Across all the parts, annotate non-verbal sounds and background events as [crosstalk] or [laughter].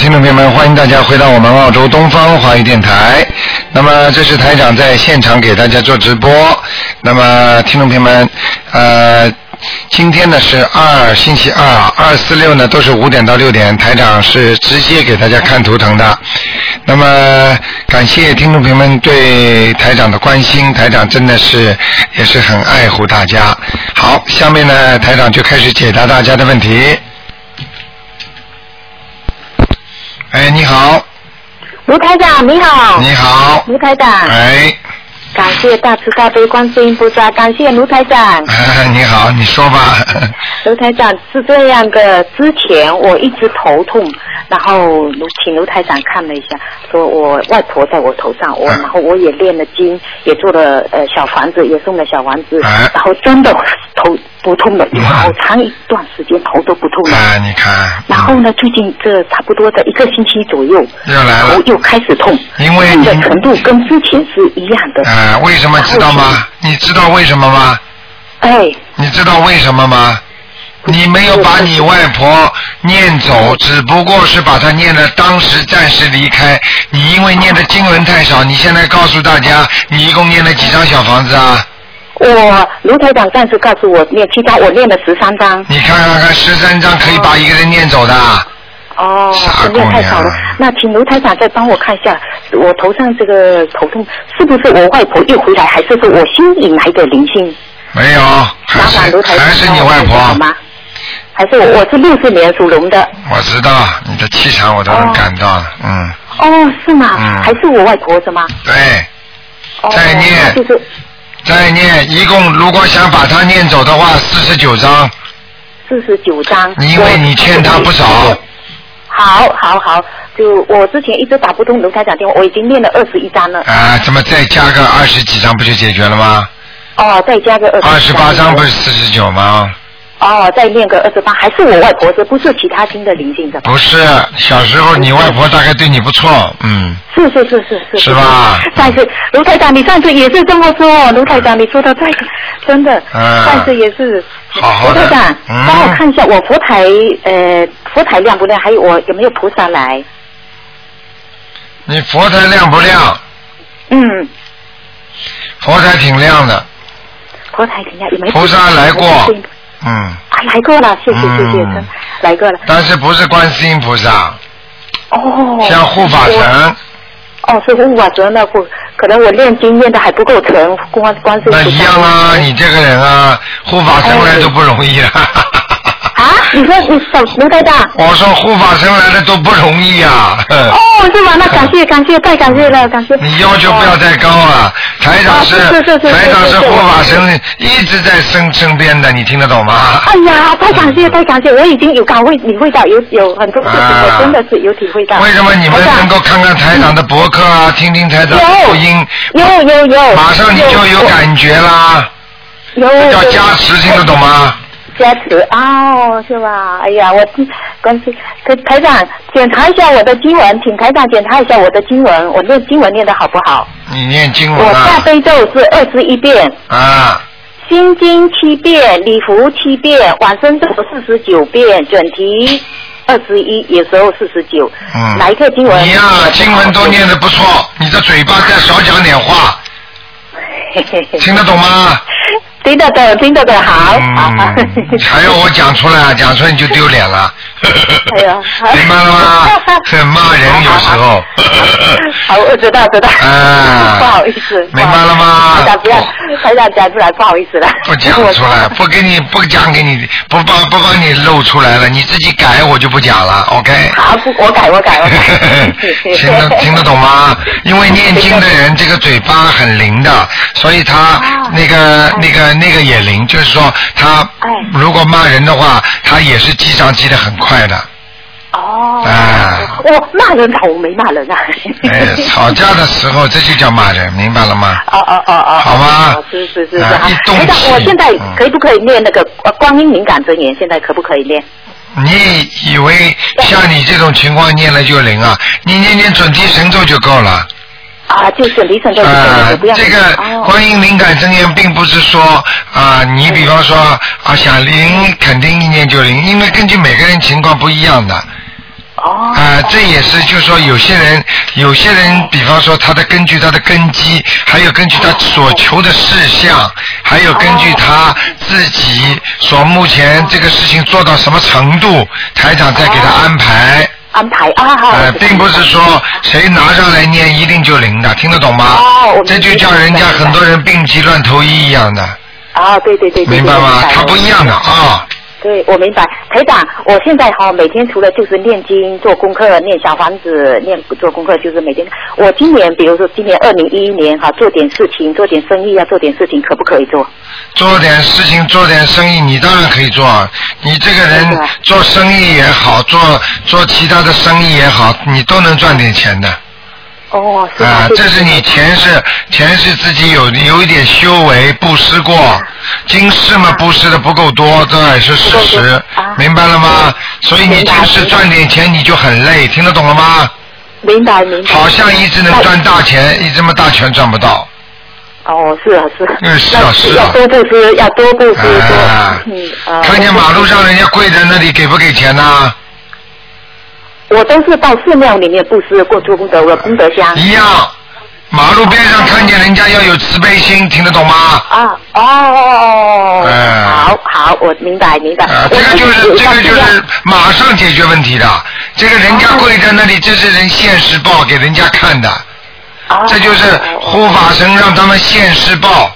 听众朋友们，欢迎大家回到我们澳洲东方华语电台。那么这是台长在现场给大家做直播。那么听众朋友们，呃，今天呢是二星期二，二四六呢都是五点到六点，台长是直接给大家看图腾的。那么感谢听众朋友们对台长的关心，台长真的是也是很爱护大家。好，下面呢台长就开始解答大家的问题。哎，你好，卢台长你好，你好，卢台长，哎，感谢大慈大悲观世音菩萨，感谢卢台长。你好，你说吧。[laughs] 卢台长是这样的，之前我一直头痛，然后卢请卢台长看了一下，说我外婆在我头上，我嗯然后我也练了经，也做了呃小房子，也送了小房子，哎然后真的头不痛了，有 [laughs] 好长一段时间头都不痛了。啊，你看，然后呢，最近这差不多的一个星期左右，又来了头又开始痛，因为你痛的程度跟之前是一样的。啊，为什么知道吗？你知道为什么吗？哎，你知道为什么吗？你没有把你外婆念走，只不过是把她念的当时暂时离开。你因为念的经文太少，你现在告诉大家，你一共念了几张小房子啊？我卢台长上次告诉我念七张，我念了十三张。你看看看，十三张可以把一个人念走的。哦，傻真的太少了。那请卢台长再帮我看一下，我头上这个头痛是不是我外婆又回来，还是说我新引来的灵性？没有，还是卢台长还是你外帮我看一下好婆。吗？还是我我是六四年属龙的。我知道你的气场，我都能哦感到了。嗯，哦，是吗？嗯还是我外婆是吗？对。哦，再念就是再念，一共如果想把它念走的话，四十九章，四十九张。因为你欠他不少。好，好，好，就我之前一直打不通卢台长电话，我已经念了二十一张了。啊，怎么再加个二十几张不就解决了吗？哦，再加个二二十八张不是四十九吗？哦，再念个二十八，还是我外婆是不是其他新的灵性的吧？不是，小时候你外婆大概对你不错，嗯，是是是是是。是吧但是卢台长，你上次也是这么说，卢台长你说的对，真的。嗯但是也是。好好的卢台长，嗯帮我看一下我佛台呃佛台亮不亮？还有我有没有菩萨来？你佛台亮不亮？嗯，佛台挺亮的，佛台挺亮？有没有菩萨来过嗯，啊，来过了，谢谢谢谢，嗯来过了。但是不是观世音菩萨，哦。像护法我神，哦，是护法神那不，可能我练经练的还不够成，观观世音菩萨那一样啊，你这个人啊，护法神来都不容易啊。啊，你说你手卢台长。我说护法神来的都不容易啊。哦，是吗？那感谢 [laughs] 感谢，太感谢了，感谢。你要求不要再高了！台长是啊是是台长是护法神，一直在身身边的，你听得懂吗？哎呀，太感谢 [laughs] 太感谢，我已经有感会体会到，有有很多事情，啊我真的是有体会到。为什么你们能够看看台长的博客啊，听听台长的录音，有有有，马上你就有感觉啦？有这叫加持，听得懂吗？加持哦，是吧？哎呀，我关系，可台长检查一下我的经文，请台长检查一下我的经文，我念经文念的好不好？你念经文我大啊悲咒是二十一遍，啊！心经七遍，礼服七遍，往生咒四十九遍，准提二十一，有时候四十九。嗯哪一个经文？你呀、经文都念得不错，你的嘴巴再少讲点话，[laughs] 听得懂吗？听得懂，听得懂，好，好。嗯，还要我讲出来，[laughs] 讲出来你就丢脸了。哎呀明白了吗？[laughs] 很骂人有时候。好，我知道，知道。啊不好意思。明白了吗台长不要，台长讲出来，不好意思了。不讲出来，[laughs] 不给你不讲给你，不帮不帮你露出来了，你自己改我就不讲了，OK？好，不，我改，我改，我改。听得听得懂吗？因为念经的人这个嘴巴很灵的，所以他啊那个那个那个也灵，就是说他哎如果骂人的话，他也是记账记得很快的。哦。啊我骂人好，我没骂人啊。哎，吵架的时候这就叫骂人，明白了吗？哦哦哦哦，好吗哦是是是是，啊好一动，气我现在嗯可以不可以念那个呃观音敏感真言？现在可不可以念？你以为像你这种情况念了就灵啊？你念念准提神咒就够了。啊，就是离神咒就可以啊了，不要。，这个哦观音灵感真言并不是说啊，你比方说啊想灵，肯定一念就灵，因为根据每个人情况不一样的。哦。啊，啊，这也是就是说有些人，有些人，比方说他的根据他的根基，还有根据他所求的事项，还有根据他自己所目前这个事情做到什么程度，台长再给他安排。安排啊，好。呃，并不是说谁拿上来念一定就灵的，听得懂吗？这就叫人家很多人病急乱投医一样的，啊，对对对对，明白吗？对它不一样的。啊。对，我明白。台长，我现在哈每天除了就是念经、做功课、念小房子、念做功课，就是每天。我今年比如说今年二零一一年哈，做点事情，做点生意要做点事情，可不可以做？做点事情，做点生意，你当然可以做啊。你这个人做生意也好，做做其他的生意也好，你都能赚点钱的。哦，是啊这是你前世前世自己有有一点修为布施过，今世嘛布施的不够多，这也是事实明白了吗？所以你今世赚点钱你就很累，听得懂了吗？明白明白。好像一直能赚大钱，一这么大钱赚不到。哦，是啊是。嗯是啊是啊要多布施，要多布施，啊多嗯啊。看见马路上人家跪在那里，给不给钱呐？我都是到寺庙里面布施过做功德，我功德箱。一样，马路边上看见人家要有慈悲心，听得懂吗？啊哦哦哦，哎好好，我明白明白。啊，我这个就是这个就要是马上解决问题的。这个人家跪在那里，这是人现世报给人家看的，哦这就是护法神让他们现世报。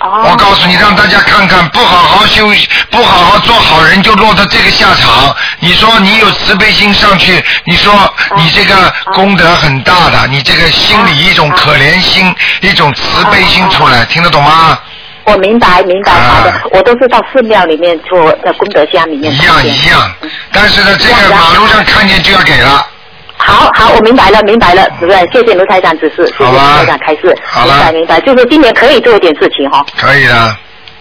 哦。我告诉你，让大家看看，不好好修，不好好做好人，就落到这个下场。你说你有慈悲心上去，你说你这个功德很大的，你这个心里一种可怜心，一种慈悲心出来，听得懂吗？我明白明白，啊。好的，我都是到寺庙里面做在功德箱里面。一样一样，但是呢，这个马路上看见就要给了。好好，我明白了，明白了，主任，谢谢卢台长指示，谢谢卢台长开示，好明白明白，就是今年可以做一点事情哈，可以的，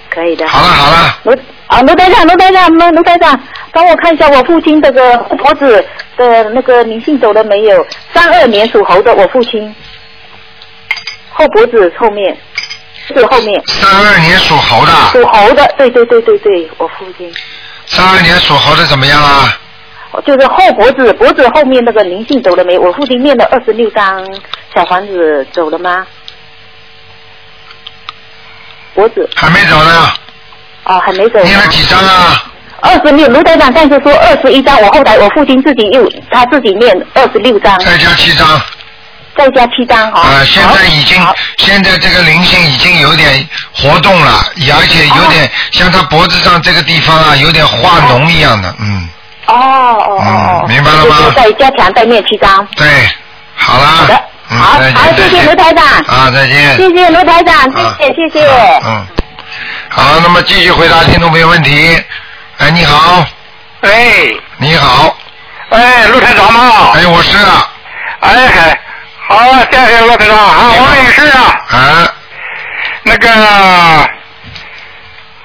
可以的。好了好了，卢啊，卢台长，卢台长，卢卢台长，帮我看一下我父亲这个脖子的那个灵性走了没有？三二年属猴的，我父亲。后脖子后面。是后面。三二年属猴的，属猴的，对对对对对，我父亲。三二年属猴的怎么样啊？就是后脖子脖子后面那个灵性走了没？我父亲念了二十六张小房子走了吗？脖子还没走呢，哦还没走。念了几张啊？二十六，卢台长上次说二十一张，我后来我父亲自己又他自己念二十六张，再加七张。再加七张哈。啊，现在已经，现在这个灵性已经有点活动了，而且有点像他脖子上这个地方啊，有点化脓一样的，嗯，哦哦哦哦，嗯明白了吗？就是再加强再念七张。对，好了，好的，嗯，好好，谢谢卢台长，啊，再见，谢谢卢台长，啊谢谢谢谢。嗯，好，那么继续回答听众朋友问题。哎，你好，哎，你好，哎，陆台长吗？哎，我是啊，哎嗨，好，谢谢陆台长。啊，我也是啊，啊，那个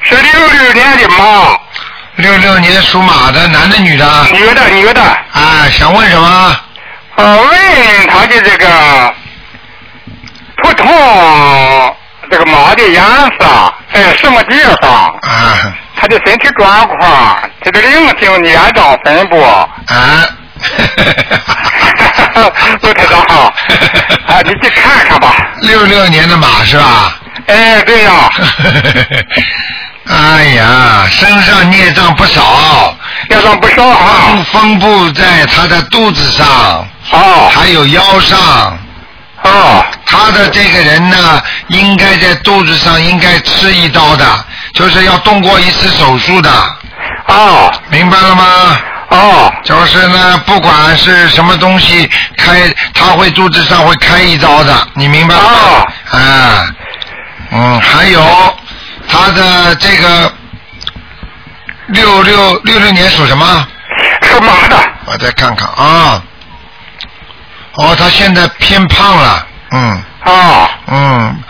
是六六年的马，六六年属马的，男的女的？女的女的，啊，想问什么？呃，问他的这个图腾，这个马的颜色，在什么地方？啊他的身体状况，他的灵性年长分布。啊。陆台长好，啊，你去看看吧。六六年的马是吧？哎，对呀、[laughs] 哎呀，身上孽障不少，孽障不少啊分。布在他的肚子上，哦还有腰上。哦他的这个人呢，应该在肚子上应该吃一刀的，就是要动过一次手术的，哦明白了吗？哦就是呢，不管是什么东西开，他会肚子上会开一刀的，你明白吗？哦啊，嗯，还有他的这个六六六六年属什么？属马的。我再看看啊。哦，他现在偏胖了，嗯啊嗯，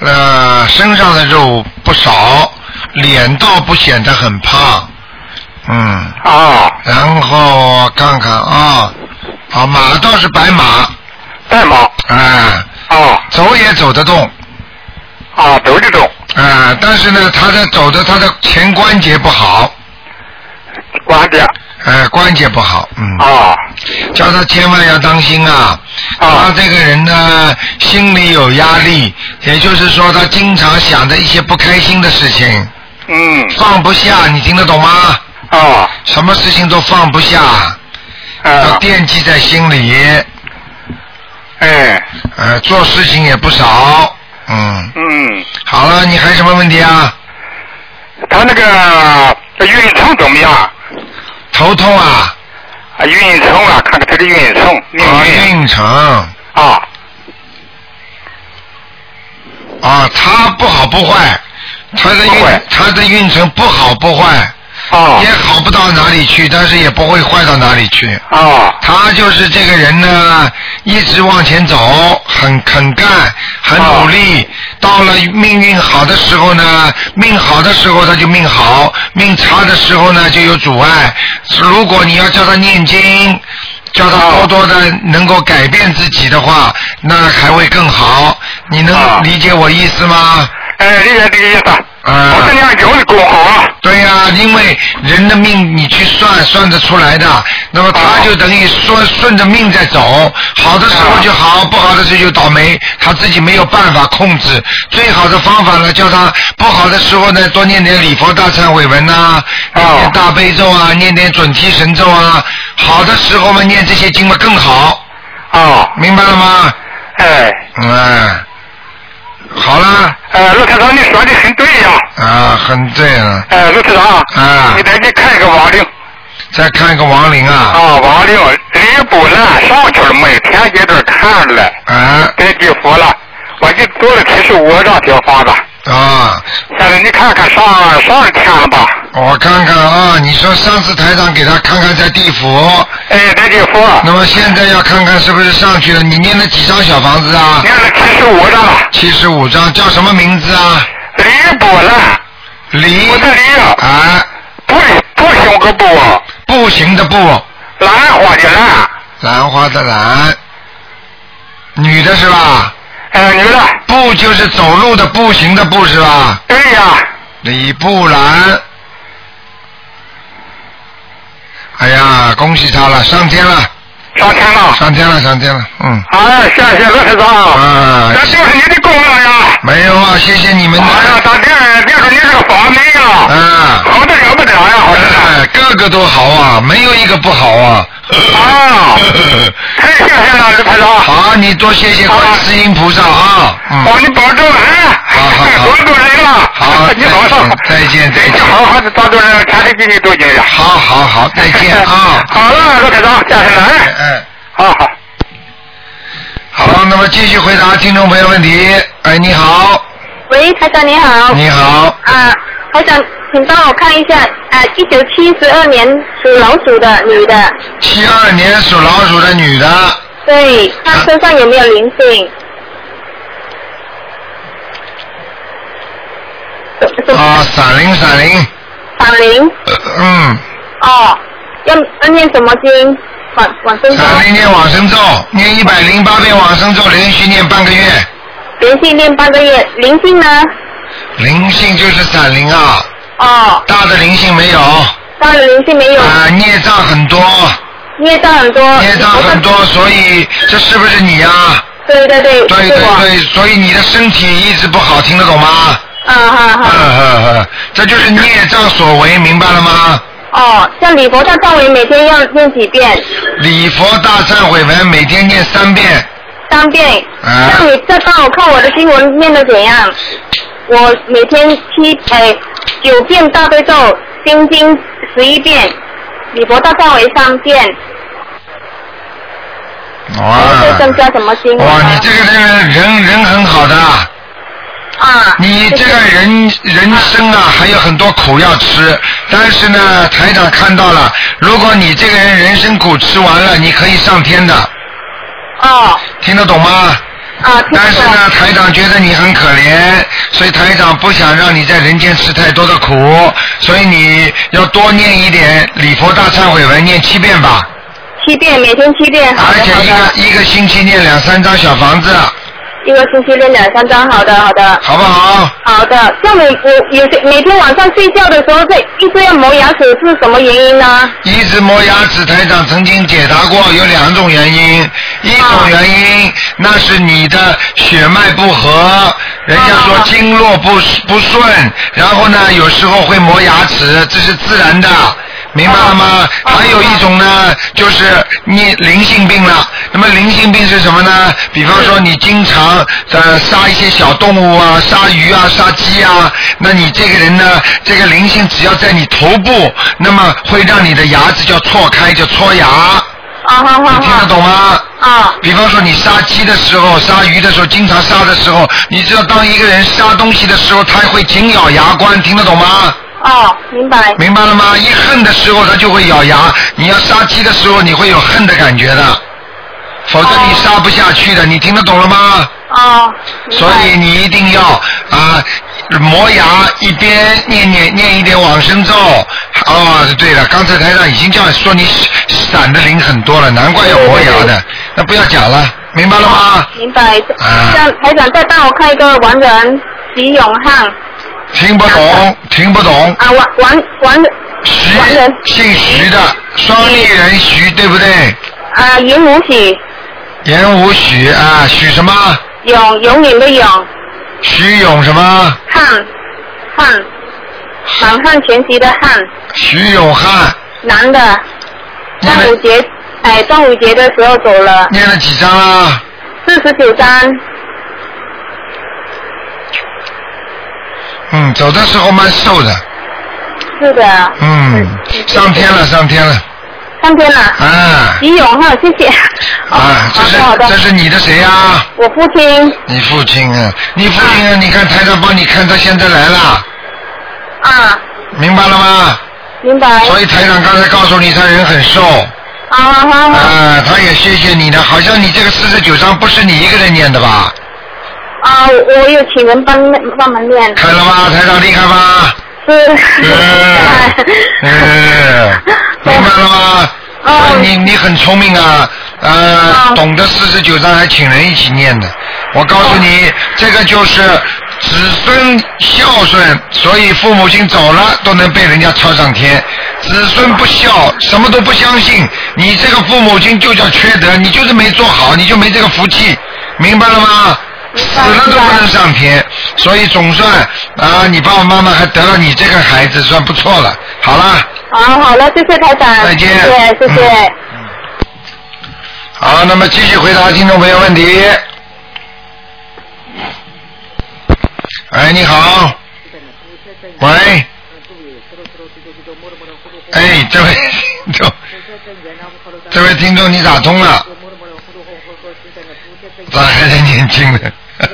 呃，身上的肉不少，脸倒不显得很胖，嗯。啊，然后我看看啊，啊马倒是白马，白马。啊，哦走也走得动，哦，走这种。啊，但是呢，他的走的他的前关节不好，关节。呃，关节不好，嗯，啊。叫他千万要当心啊。啊。他这个人呢，心里有压力，也就是说他经常想着一些不开心的事情，嗯，放不下，你听得懂吗？啊，什么事情都放不下，要啊，惦记在心里，哎，呃，做事情也不少，嗯，嗯，好了，你还有什么问题啊？他那个运程怎么样？头痛啊，啊，运程啊，看看他的运程，运运程。啊，啊，他不好不坏，他的运他的运程不好不坏，啊也好不到哪里去，但是也不会坏到哪里去。啊他就是这个人呢，一直往前走，很肯干，很努力。到了命运好的时候呢，命好的时候他就命好，命差的时候呢就有阻碍。如果你要叫他念经，叫他多多的能够改变自己的话，那还会更好。你能啊理解我意思吗？哎，理解理解。啊我这念经的功好啊。对呀、因为人的命你去算算得出来的，那么他哦就等于顺顺着命在走，好的时候就好，不好的时候就倒霉，他自己没有办法控制。最好的方法呢，叫他不好的时候呢，多念点礼佛大忏悔文呐、哦念点大悲咒啊，念点准提神咒啊。好的时候嘛，念这些经嘛更好，哦，明白了吗？哎，嗯，好了，呃，陆台长，你说的很。啊，很对了。哎，陆台长，啊你再去看一个亡灵再看一个亡灵啊，啊，亡灵吕布兰上去了，每天接着看了，啊在地府了，我就做了七十五张小房子，啊。现在你看看上上天了吧？我看看啊，你说上次台长给他看看在地府，哎，在地府那么现在要看看是不是上去了？你念了几张小房子啊？念了七十五张了，七十五张，叫什么名字啊？吕布兰，李我的吕，啊，不不行个不，不行的不，兰花的兰，兰花的兰，女的是吧？哎，女的，步就是走路的步行的步是吧？对呀，李步兰。哎呀，恭喜他了，上天了，上天了。上天了，上天了，嗯。哎，谢谢罗台长，啊这就是你的功劳呀！没有啊，谢谢你们。哎呀，大弟，别说你这个法门呀，嗯，好的了不得呀，好的哎，个个都好啊，没有一个不好啊。啊太谢谢了，陆台长。好，你多谢谢观世音菩萨啊。嗯。哦，你保重啊，好好好多多人了。好你好上。再见再见你好好的抓住人，全世界你都进呀。好好好，再见啊。好了，陆台长，谢谢了。哎哎哎，好好。好，那么继续回答听众朋友问题。哎，你好，喂，台长你好。你好，啊，台长，请帮我看一下，呃，一九七十二年属老鼠的女的，七二年属老鼠的女的，对，她身上有没有灵性？啊，闪灵闪灵，闪灵？呃嗯，哦，要要念什么经？往往生咒，闪灵念往生咒，念一百零八遍往生咒，连续念半个月。连续念半个月。灵性呢？灵性就是散灵啊，哦，大的灵性没有，大的灵性没有，啊，孽障很多，孽障很多。孽障很多，所以这是不是你啊？对对对，对。对对，所以你的身体一直不好，听得懂吗？啊哈嗯哈。嗯嗯，这就是孽障所为，明白了吗？哦，像礼佛大忏悔每天要念几遍？礼佛大忏悔文每天念三遍，三遍。啊那你再帮我看我的经文念的怎样？我每天七哎九遍大悲咒，心经十一遍，礼佛大忏悔三遍，还哇会增加什么经哇，你这个人人人很好的，啊，你这个人人生啊还有很多苦要吃，但是呢，台长看到了，如果你这个人人生苦吃完了，你可以上天的，哦。听得懂吗？啊，听但是呢，台长觉得你很可怜，所以台长不想让你在人间吃太多的苦，所以你要多念一点礼佛大忏悔文，念七遍吧，七遍，每天七遍，好的而且一好的个一个星期念两三张小房子，一个星期练两三张，好的好的。好不好？好的，像每我有些每天晚上睡觉的时候，在一直要磨牙齿是什么原因呢？一直磨牙齿，台长曾经解答过，有两种原因。一种原因，那是你的血脉不和，人家说经络不不顺，然后呢，有时候会磨牙齿，这是自然的。明白了吗？还有一种呢，就是你灵性病了。那么灵性病是什么呢？比方说你经常呃杀一些小动物啊，杀鱼啊，杀鸡啊，那你这个人呢，这个灵性只要在你头部，那么会让你的牙齿叫错开，叫搓牙。你听得懂吗？啊比方说你杀鸡的时候、杀鱼的时候，经常杀的时候，你知道当一个人杀东西的时候，他会紧咬牙关，听得懂吗？哦，明白。明白了吗？一恨的时候，他就会咬牙。你要杀鸡的时候，你会有恨的感觉的，否则你杀不下去的。你听得懂了吗？哦，所以你一定要啊磨牙，一边念念念一点往生咒。哦，对了，刚才台上已经这样说你闪的灵很多了，难怪要磨牙的。那不要讲了，明白了吗？明白。啊像台长再帮我看一个王人徐永汉听不懂，听不懂。啊，王王王徐人，姓徐的，双立人徐，对不对？啊，云无许言无许啊，许什么？永永远的永徐勇什么？汉汉满汉全席的汉徐勇汉，男的，端午节哎端午节的时候走了，念了几张啊？四十九张。嗯，走的时候蛮瘦的，是的。嗯，上天了，上天了，上天了。啊李勇哈，谢谢。啊，这是这是你的谁呀？我父亲你父亲啊，你父亲啊，你看台长帮你看，他现在来了，啊，明白了吗？明白。所以台长刚才告诉你，他人很瘦，啊他也谢谢你呢，好像你这个四十九章不是你一个人念的吧？啊，我有请人帮帮忙念。看了吗？台长厉害吗？是。[laughs] 嗯，嗯，明白了吗？啊你你很聪明啊，呃，哦懂得四十九章还请人一起念的。我告诉你，这个就是子孙孝顺，所以父母亲走了都能被人家抄上天。子孙不孝，什么都不相信，你这个父母亲就叫缺德，你就是没做好，你就没这个福气，明白了吗？死了都不能上天，所以总算啊，你爸爸妈妈还得了你这个孩子，算不错了。好了。好，好了，谢谢台长。再见谢谢，谢谢。嗯好，那么继续回答听众朋友问题。哎，你好。喂。哎，这位 [laughs] 听众，这位听众你打通了，咋还在年轻呢？[laughs]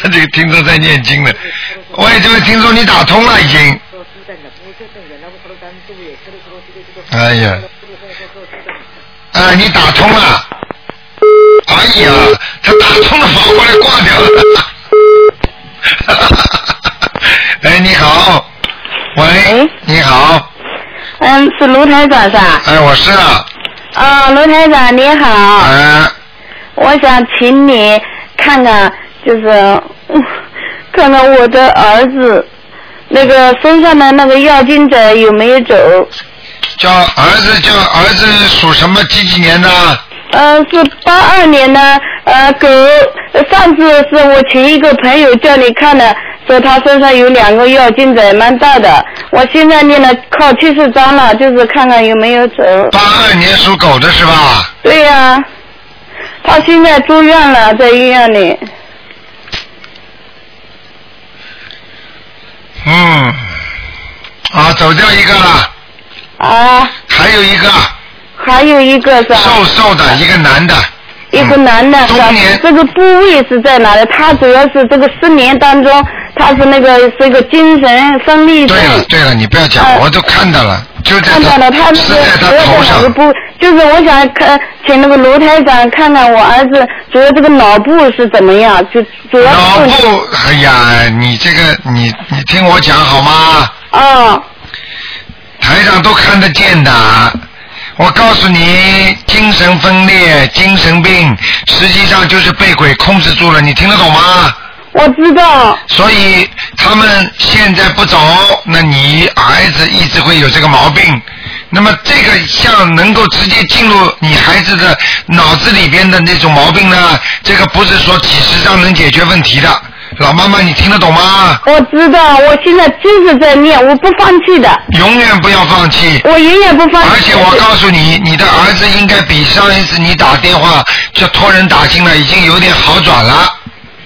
他这个听众在念经呢。喂，这位听众你打通了已经。哎呀，哎，你打通了。哎呀，他打通了，跑过来挂掉了。[laughs] 哎，你好。喂喂，你好。嗯，是卢台长是吧？哎，我是啊。啊，卢台长你好，啊，我想请你看看，就是、嗯 [laughs] 看看我的儿子那个身上的那个药精者有没有走？叫儿子叫儿子属什么几几年的？呃，是八二年的，呃，狗，上次是我请一个朋友叫你看的，说他身上有两个药精者，蛮大的。我现在念了靠七十张了，就是看看有没有走。八二年属狗的是吧？对呀、他现在住院了，在医院里。嗯，啊，走掉一个了，啊，还有一个还有一个是吧？瘦瘦的一个男的。一个男的，是吧中年这个部位是在哪里？他主要是这个失眠当中，他是那个是一个精神分裂症对。了对了，你不要讲，呃我都看到了，就在看到了，他那是个在他头上。部，就是我想看，请那个罗台长看看我儿子主要这个脑部是怎么样，就主要脑部，哎呀，你这个你你听我讲好吗？啊台上都看得见的。我告诉你，精神分裂、精神病，实际上就是被鬼控制住了，你听得懂吗？我知道，所以他们现在不走，那你儿子一直会有这个毛病。那么这个像能够直接进入你孩子的脑子里边的那种毛病呢，这个不是说几十张能解决问题的。老妈妈，你听得懂吗？我知道，我现在就是在念，我不放弃的，永远不要放弃。我永远不放弃。而且我告诉你，你的儿子应该比上一次你打电话就托人打进来，已经有点好转了。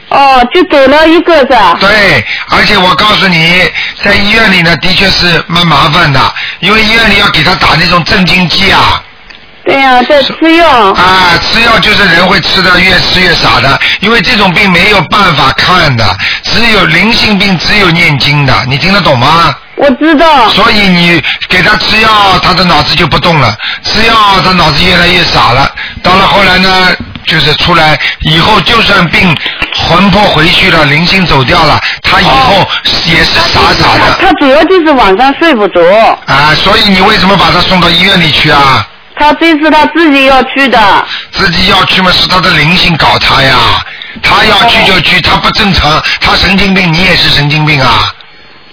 哦，就走了一个是吧？对，而且我告诉你，在医院里呢，的确是蛮麻烦的，因为医院里要给他打那种镇静剂啊。对呀、在吃药。啊，吃药就是人会吃的越吃越傻的，因为这种病没有办法看的，只有灵性病只有念经的，你听得懂吗？我知道。所以你给他吃药，他的脑子就不动了，吃药他脑子越来越傻了。到了后来呢，就是出来以后，就算病魂魄回去了，灵性走掉了，他以后也是傻傻他的他主要就是晚上睡不着，啊。所以你为什么把他送到医院里去啊？他这次他自己要去的。自己要去嘛，是他的灵性搞他呀。他要去就去，他不正常，他神经病，你也是神经病啊，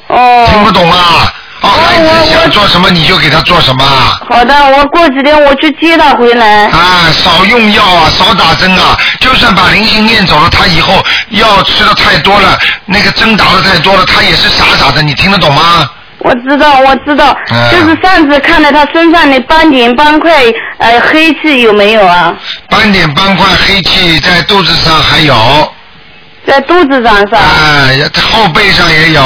哦。听不懂啊？哦，孩子想做什么你就给他做什么啊。好的，我过几天我去接他回来。啊，少用药啊，少打针啊。就算把灵性念走了，他以后药吃的太多了，那个针打的太多了，他也是傻傻的。你听得懂吗？我知道，我知道，嗯就是上次看到他身上的斑点斑块，呃，黑气有没有啊？斑点斑块黑气在肚子上还有，在肚子上是吧？啊，后背上也有。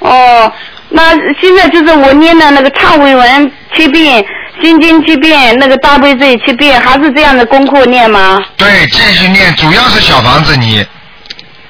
哦，那现在就是我念的那个忏悔文七遍，心经七遍，那个大悲咒七遍，还是这样的功课念吗？对，继续念，主要是小房子你。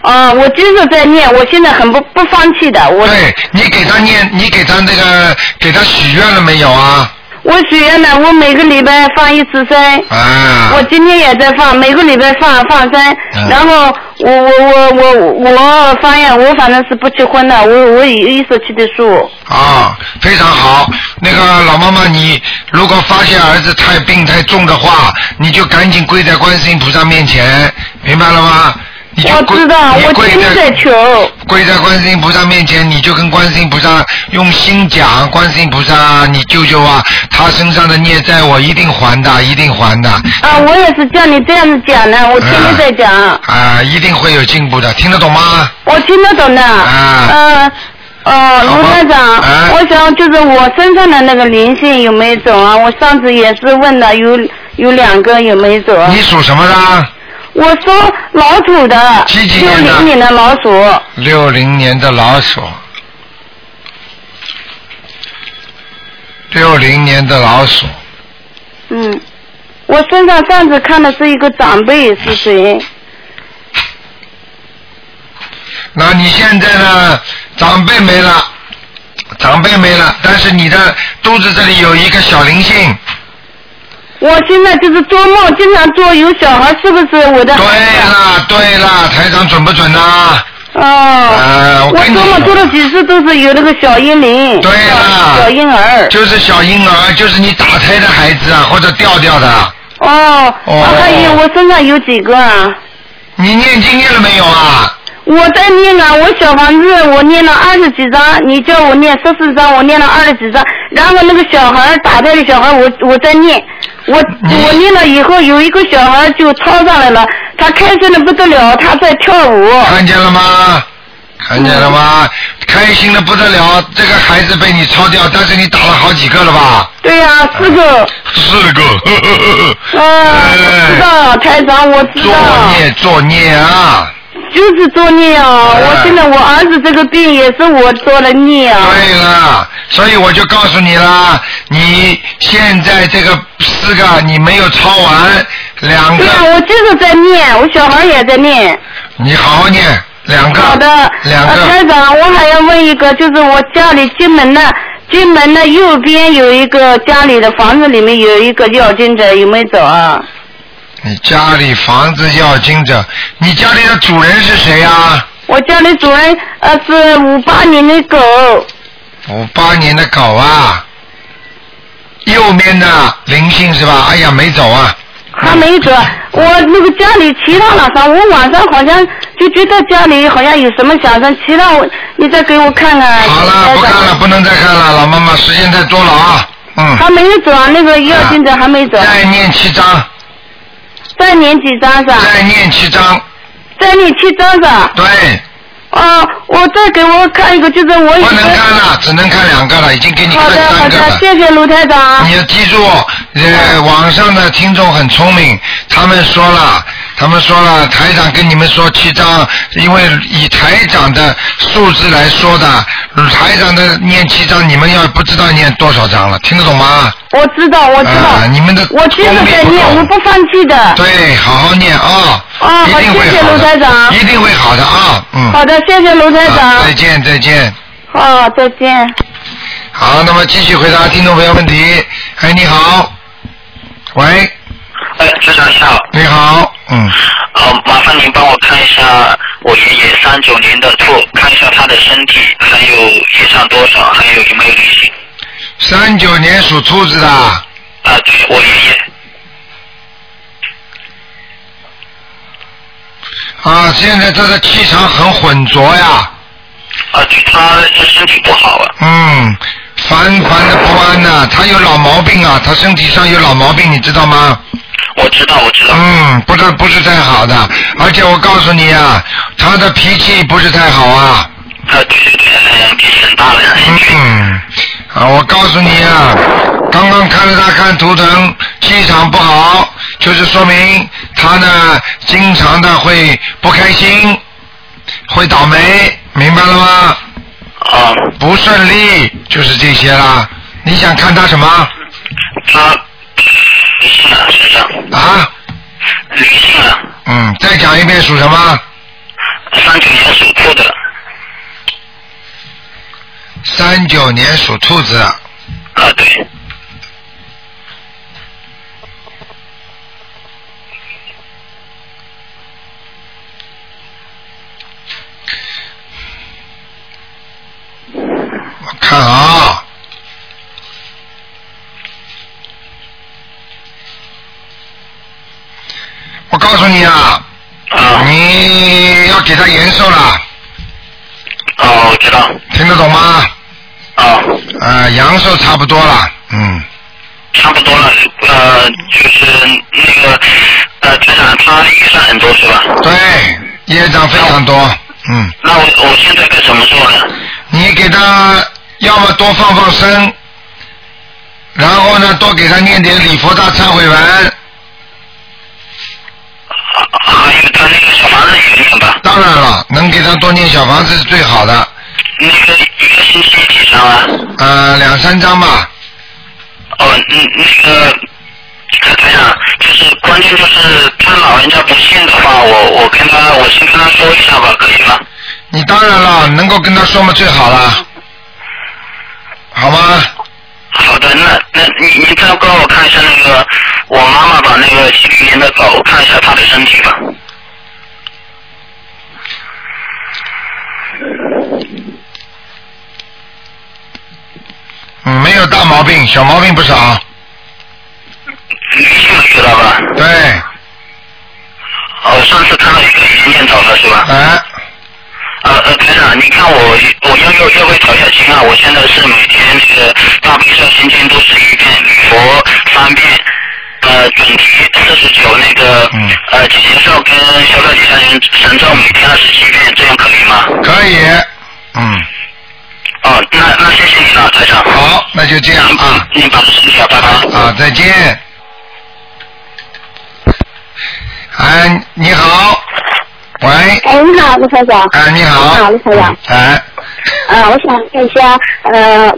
啊、我就是在念，我现在很不不放弃的，我对你给他念，你给他那个给他许愿了没有啊？我许愿了，我每个礼拜放一次生。啊。我今天也在放，每个礼拜放放生，嗯然后我我我我我发现我反正是不结婚的，我我有一手去的树。啊，非常好。那个老妈妈，你如果发现儿子太病太重的话，你就赶紧跪在观世音菩萨面前，明白了吗？你就我知道，我天天在求。跪在观世音菩萨面前，你就跟观世音菩萨用心讲，观世音菩萨，你救救啊！他身上的孽债我一定还的，一定还的。啊，我也是叫你这样子讲的，我天天在讲，啊，一定会有进步的，听得懂吗？我听得懂的。啊呃卢台长，啊我想就是我身上的那个灵性有没有走啊？我上次也是问的，有有两个有没有走啊？你属什么的？我说老鼠的，六几几年的零年的老鼠。六零年的老鼠。六零年的老鼠，嗯，我身上上次看的是一个长辈是谁？那你现在呢？长辈没了，长辈没了，但是你的肚子这里有一个小灵性。我现在就是做梦，经常做有小孩，是不是我的对？了，对了，台长准不准呐、哦，呃我做梦做了几次都是有那个小婴灵，对了小小婴儿。就是小婴儿，就是你打胎的孩子啊，或者掉掉的。哦，哦啊还有我身上有几个啊？你念经念了没有啊？我在念啊，我小房子我念了二十几张，你叫我念十四张，我念了二十几张，然后那个小孩打掉的小孩儿，我我在念，我我念了以后，有一个小孩就抄上来了，他开心的不得了，他在跳舞。看见了吗？看见了吗？开心的不得了，这个孩子被你抄掉，但是你打了好几个了吧？对呀、四个，四个。呵呵呵呵啊，我 [laughs] 知道，台长，我知道作道，孽作孽啊！就是作孽啊！哎我现在我儿子这个病也是我做了孽啊。对了，所以我就告诉你啦，你现在这个四个你没有抄完，两个对呀、我就是在念，我小孩也在念。你好好念，两个。好的，两个，台个。长，我还要问一个，就是我家里进门的进门的右边有一个家里的房子里面有一个要经者，有没有走啊？你家里房子要经者，你家里的主人是谁呀、我家里主人呃是五八年的狗，五八年的狗啊，右面的灵性是吧？哎呀，没走啊。还没走。我那个家里其他哪上，我晚上好像就觉得家里好像有什么响声，其他我你再给我看看。好了，不看了，不能再看了，老妈妈，时间太多了啊。嗯。还没有走啊，那个要经者还没走。再念七章，再念几张是吧？再念七张，再念七张是吧？对，啊，我再给我看一个，就是我已经不。能看了，只能看两个了，已经给你看好的好的，三个了。谢谢卢台长。你要记住，呃，网上的听众很聪明，他们说了，他们说了，台长跟你们说七张，因为以台长的数字来说的，台长的念七张，你们要不知道念多少张了，听得懂吗？我知道，我知道。啊你们的我接着在念，我不放弃的。对，好好念啊，啊谢谢卢，台长一定会好的啊，嗯。好的，谢谢卢台好长。再见，再见。好，再见。好，那么继续回答听众朋友问题。哎，你好，喂，哎，局长你好，你好，嗯，呃，麻烦您帮我看一下我爷爷三九年的兔，看一下他的身体，还有业障多少，还有有没有灵性。三九年属兔子的，啊、对我爷爷，啊，现在这个气场很浑浊呀，啊、对他身体不好啊。嗯，烦烦的不安呐、他有老毛病啊，他身体上有老毛病，你知道吗？我知道，我知道。嗯，不是不是太好的，而且我告诉你啊，他的脾气不是太好啊。啊，对对对，嗯，脾气很大的人。嗯，啊，我告诉你啊，刚刚看了他看图腾，气场不好，就是说明他呢经常的会不开心，会倒霉，明白了吗？啊，不顺利，就是这些啦。你想看他什么他灵性啊，身上啊？灵性啊，嗯，再讲一遍属什么？三九年属兔的，三九年属兔子，啊，对，我看啊。我告诉你啊，啊，你要给他延寿了，哦，我知道，听得懂吗？啊，呃，阳寿差不多了，嗯，差不多了，呃，就是那个，呃，台长他预算很多是吧？对，业障非常多，嗯，那我我现在该怎么做呢？你给他要么多放放生，然后呢多给他念点礼佛大忏悔文，还有他那个小房子也念吧？当然了，能给他多念小房子是最好的，那个一个星期几张啊？呃，两三张吧，哦，嗯，那个台长，就是关键就是他老人家不信的话，我我跟他我先跟他说一下吧，可以吗？你当然了，能够跟他说嘛最好了，好吗？好的，那那你你再帮我看一下那个我妈妈把，那个七零年的狗，看一下她的身体吧。嗯，没有大毛病，小毛病不少，女性知道吧？对，哦，上次看到一个已经念走了是吧？哎，呃呃，台长，你看我我要要要会调一下经啊，我现在是每天那个大悲咒心经都是一遍，礼佛三遍，呃准提四十九，那个、嗯呃解结咒跟消灾吉祥神神咒每天二十七遍，这样可以吗？可以，嗯，哦，那那谢谢你了，台长。好，那就这样啊。您保重身体啊，拜拜。啊，再见。哎，你好，喂，哎，你好，卢台长。哎，你好，你好，卢台长。哎，呃，我想看一下，呃，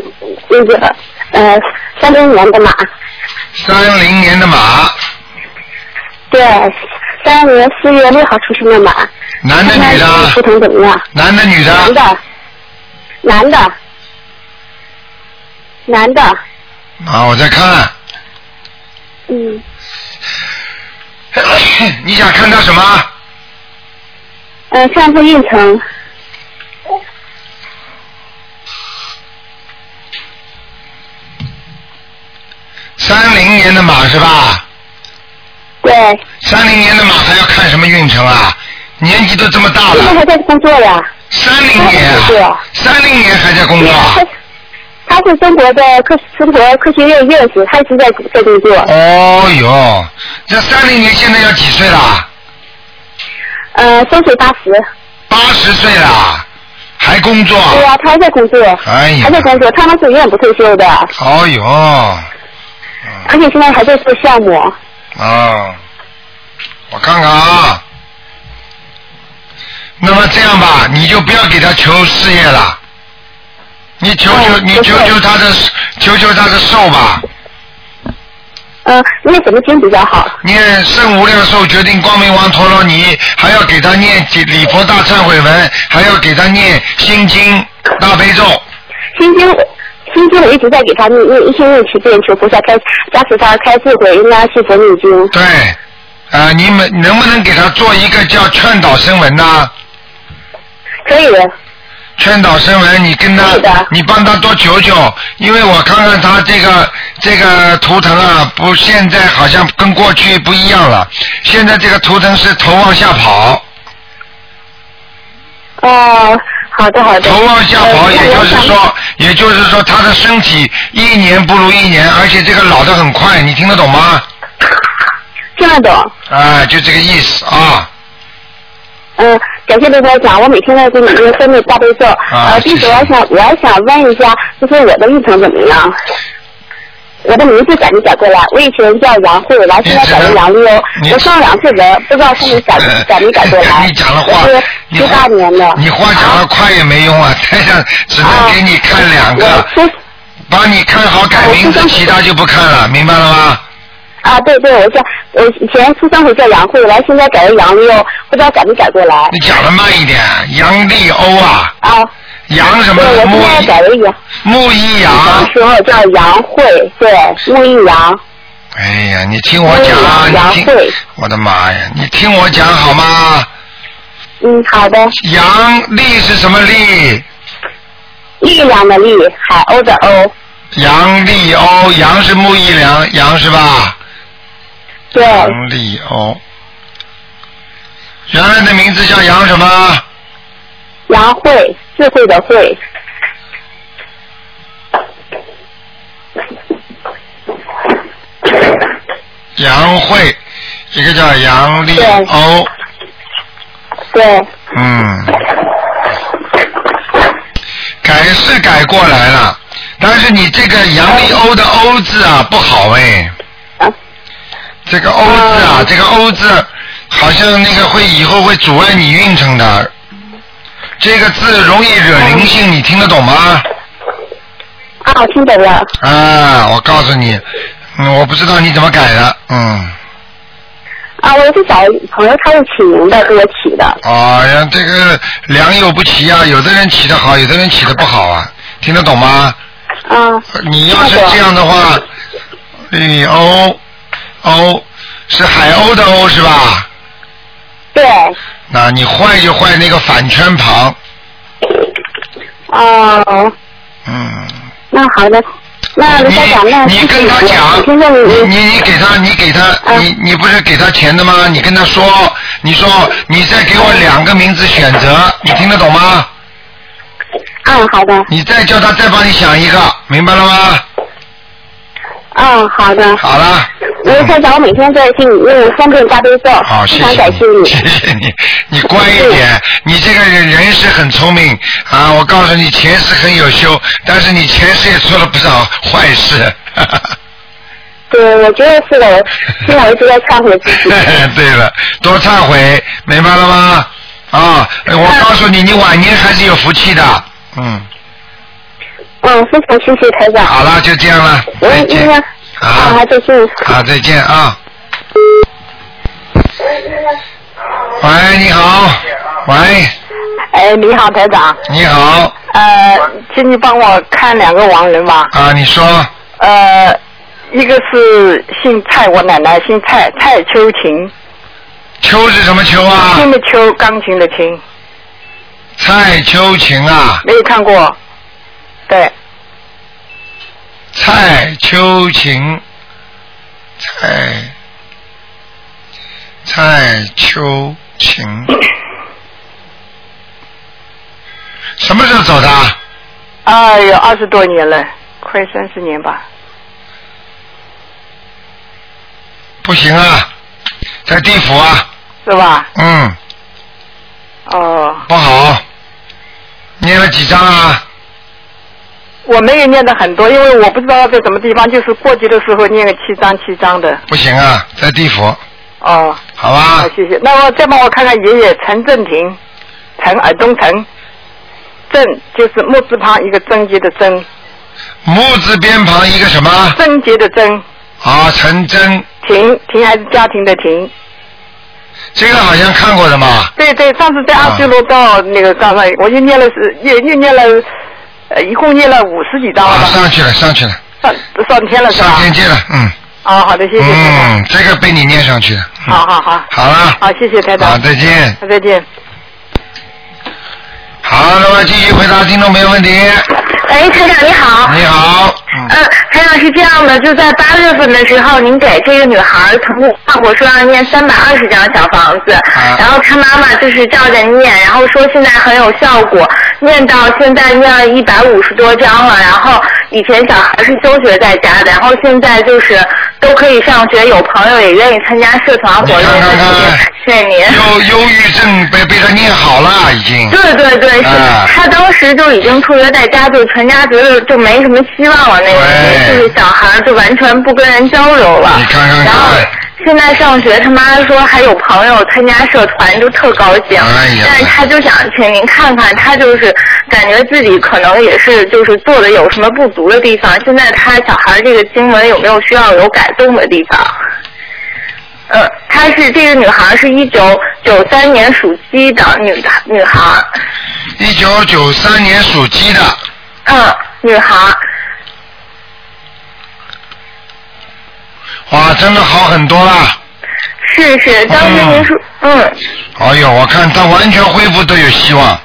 那个，呃，三零年的马，三零年的马，对，三零年四月六号出生的马，男的女看看图的？腾怎么样？男的女的？男的，男的，男的，啊，我在看。嗯，[coughs] 你想看到什么？嗯，上次运城，三零年的马是吧？对，三零年的马还要看什么运程啊？年纪都这么大了，现在还在工作呀。三零年对啊，三零年还在工作他是中国的科中国科学院院士，他一直在在工作。哦哟，这三零年现在要几岁了？呃，三岁八十。八十岁了，还工作？对呀、他还在工作。哎呀还在工作，他们是永远不退休的，哦哟，而且现在还在做项目。啊，我看看啊。那么这样吧，你就不要给他求事业了，你求求、哦你求求他的求求他的寿吧，嗯、念什么经比较好？念圣无量寿决定光明王陀罗尼，还要给他念礼佛大忏悔文，还要给他念心经大悲咒。心经，心经我一直在给他念念一心念七遍，求菩萨开加持他开智慧，应该是佛念经。对，啊、你们能不能给他做一个叫劝导声文呢？可以的，劝导声文，你跟他，你帮他多求求，因为我看看他这个这个图腾啊，不，现在好像跟过去不一样了。现在这个图腾是头往下跑，哦，好的好的。头往下跑，呃也就是，说，也就是说他的身体一年不如一年，而且这个老的很快，你听得懂吗？听得懂。啊，就这个意思啊。嗯，感谢刘台长，我每天在给你念三遍大悲咒。啊呃，并且谢谢我还想，我还想问一下，就是我的运程怎么样？我的名字改没改过来？我以前叫杨慧，然后现在改成杨丽哦。我上了两次人，不知道上面改 [laughs] 改没改过来。你讲的话是，七八年的。你话讲的快也没用啊，[laughs] 台上只能给你看两个帮你看好改名字，其他就不看了，明白了吗？啊，对对，我叫我以前出生时叫杨慧，来现在改为杨丽欧，不知道改没改过来。你讲的慢一点，杨丽欧啊，啊，杨什么对，我木现在改为杨。木一杨当。时候叫杨慧，对，木易杨。哎呀，你听我讲啊，杨你听慧，我的妈呀，你听我讲好吗？嗯，好的。杨丽是什么丽？力量的力，海鸥的鸥，杨丽欧，杨是木一良，杨是吧？对，杨丽欧，原来的名字叫杨什么？杨慧，智慧的慧。杨慧，一个叫杨丽欧，对，嗯，改是改过来了，但是你这个杨丽欧的欧字啊不好哎，啊，这个欧字啊哦，这个欧字好像那个会以后会阻碍你运程的，这个字容易惹灵性，你听得懂吗？啊，我听懂了。啊，我告诉你，嗯，我不知道你怎么改的，嗯，啊，我是找朋友，他是起名的，给我起的。哎呀，这个良莠不齐啊，有的人起的好，有的人起的不好啊，听得懂吗？啊，你要是这样的话，李欧欧是海鸥的鸥是吧？对，那你坏就坏那个反圈旁，哦，嗯。那好的，那卢台长，那你你跟他讲，你你你你给他，你给他，嗯你你不是给他钱的吗？你跟他说，你说你再给我两个名字选择，你听得懂吗？嗯，好的，你再叫他再帮你想一个，明白了吗？嗯，好的。好了。卢台长，我每天在听你念三遍大悲咒，好，谢非常感谢你，谢你。谢谢你，你乖一点，你这个人人是很聪明啊！我告诉你，前世很有修，但是你前世也做了不少坏事。[laughs] 对，我觉得是的，我现在我一直在忏悔自己。[laughs] 对了，多忏悔，明白了吗？啊，我告诉你，你晚年还是有福气的。嗯，嗯，非常谢谢台长。好了，就这样了，我再见应该。啊，啊再见。好，再见啊。喂，你好，喂，哎，你好，台长。你好，呃，请你帮我看两个亡人吧。啊，你说，呃，一个是姓蔡，我奶奶姓蔡，蔡秋琴，秋是什么秋啊？秋的秋，钢琴的琴，蔡秋琴啊，没有看过。对，蔡秋琴，蔡蔡秋琴，什么时候走的？哎呦，二十多年了，快三十年吧。不行啊，在地府啊，是吧？嗯，哦，不好，念了几张啊？我没有念的很多，因为我不知道在什么地方，就是过节的时候念个七章七章的。不行啊，在地府，哦，好吧好，？谢谢。那我再帮我看看爷爷陈正廷，陈尔东陈，正就是木字旁一个贞洁的贞，木字边旁一个什么？贞洁的贞，啊，陈真，庭庭还是家庭的庭。这个好像看过的嘛。对对，上次在阿修罗道那个刚才，我又念了是又又念了，呃，一共念了五十几张了啊，吧？上去了，上去了，上上天了是吧上？天界了，嗯啊，好的，谢谢。嗯，这个被你念上去了。嗯好好好，好了，好，谢谢台长。好，再见。好，再见。好，那么继续回答听众朋友问题。哎，台长你好。你好，嗯，呃，台长是这样的，就在八月份的时候，您给这个女孩儿同步放火说要念三百二十张小房子，啊然后她妈妈就是照着念，然后说现在很有效果，念到现在念了一百五十多张了，然后以前小孩是休学在家的，然后现在就是都可以上学，有朋友也愿意参加社团活动，你看看看特别感谢您。忧忧郁症被被他念好了，已经。对对对，是、啊他当时就已经辍学在家，就全家觉得就没什么希望了，那个对就是小孩儿就完全不跟人交流了。你看看看然后现在上学，他妈说还有朋友参加社团，就特高兴。哎呀但是他就想请您看看，他就是感觉自己可能也是就是做的有什么不足的地方。现在他小孩儿这个经文有没有需要有改动的地方？嗯，她是这个女孩儿是一九九三年属鸡的女的女孩儿。一九九三年属鸡的，嗯，女孩儿，哇，真的好很多了。是是，当时您说，嗯，哎呦，我看他完全恢复都有希望。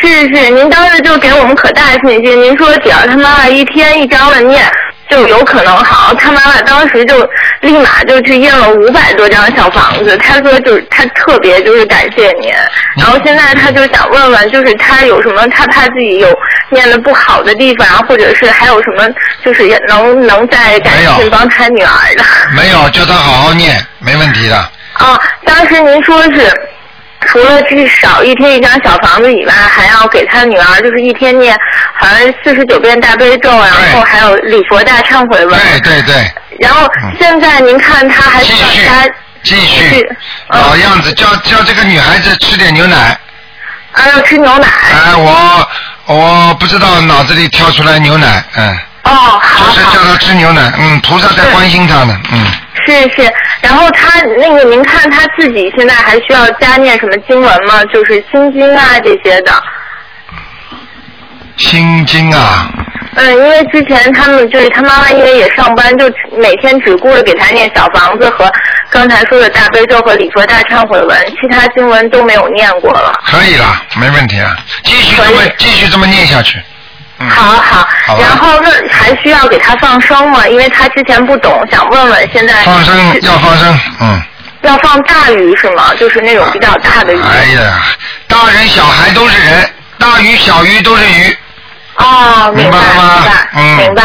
是是，您当时就给我们可大信心，您说只要他妈妈一天一张的念，就有可能好。他妈妈当时就立马就去印了五百多张小房子，他说就是他特别就是感谢您，然后现在他就想问问，就是他有什么他怕自己有念的不好的地方，或者是还有什么就是也能能再感谢帮他女儿的。没有，叫他好好念，没问题的。啊，当时您说是除了至少一天一张小房子以外，还要给他女儿就是一天念好像四十九遍大悲咒，然后还有礼佛大忏悔文。对对对，然后现在您看他还需继续继续，老样子，叫叫这个女孩子吃点牛奶。啊要吃牛奶。哎，我我不知道脑子里跳出来牛奶，嗯，哦，好就是叫他吃牛奶，嗯，菩萨在关心他呢，嗯，是是，然后他那个您看他自己现在还需要加念什么经文吗？就是心经啊这些的。心经啊，嗯，因为之前他们就是他妈妈，因为也上班，就每天只顾着给他念小房子和刚才说的大悲咒和礼佛大忏悔文，其他经文都没有念过了。可以了，没问题啊，继续这么继续这么念下去，嗯，好好，好然后问还需要给他放生吗？因为他之前不懂，想问问现在放生要放生，嗯，要放大鱼是吗？就是那种比较大的鱼。哎呀，大人小孩都是人，大鱼小鱼都是鱼，哦，明白明白了吗明白、嗯明白。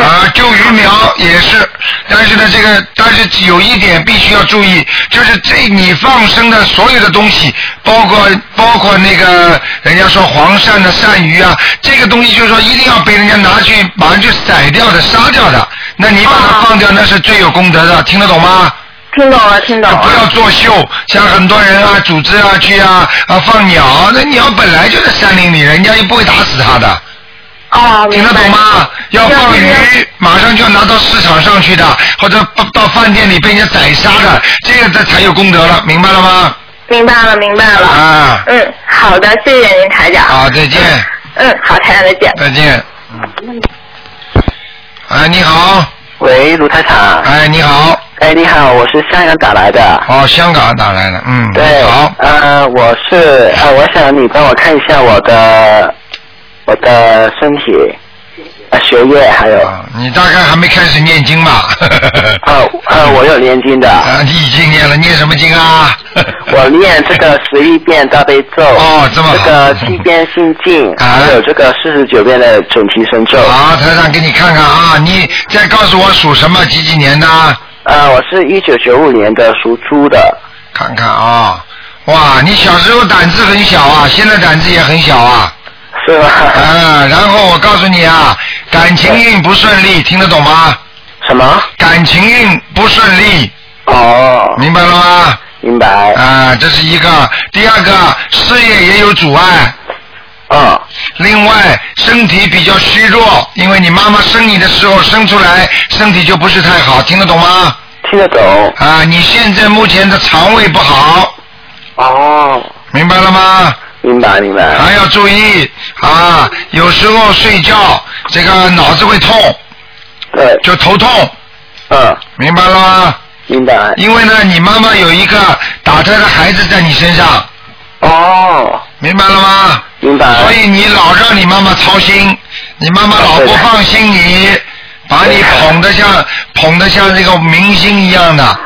啊，救鱼苗也是，但是呢，这个但是有一点必须要注意，就是这你放生的所有的东西，包括包括那个人家说黄鳝的鳝鱼啊，这个东西就是说一定要被人家拿去马上就宰掉的、杀掉的，那你把它放掉，那是最有功德的，听得懂吗？听懂了，听懂了。不要作秀，像很多人啊，组织啊去啊啊放鸟，那鸟本来就在山林里，人家又不会打死它的，哦，听得懂吗？要放鱼，马上就要拿到市场上去的，或者到到饭店里被人家宰杀的，这个这才有功德了，明白了吗？明白了，明白了。啊，嗯，好的，谢谢您台长。好，再见。嗯，好，台长再见。再见。嗯哎，你好。喂，卢台长。哎，你好。哎，你好，我是香港打来的。哦，香港打来的，嗯，对，好。呃，我是呃，我想你帮我看一下我的我的身体、呃、学业还有。你大概还没开始念经吧？呃 [laughs] 呃，我有念经的。啊，你已经念了，念什么经啊？[laughs] 我念这个十一遍大悲咒。哦，这么好。这个七遍心经，还有这个四十九遍的准提神咒。好，台长给你看看啊，你再告诉我属什么，几几年的？啊，我是一九九五年的，属猪的。看看啊，哇，你小时候胆子很小啊，现在胆子也很小啊。是吧？啊，然后我告诉你啊，感情运不顺利，听得懂吗？什么？感情运不顺利。哦。明白了吗？明白。啊，这是一个，第二个事业也有阻碍。啊。另外，身体比较虚弱，因为你妈妈生你的时候生出来身体就不是太好，听得懂吗？听得懂。啊，你现在目前的肠胃不好。哦。明白了吗？明白明白。还要注意啊，有时候睡觉这个脑子会痛。对。就头痛。嗯。明白了吗？明白。因为呢，你妈妈有一个打胎的孩子在你身上。哦。明白了吗？明白。所以你老让你妈妈操心，你妈妈老不放心你，把你捧得像捧得像这个明星一样的。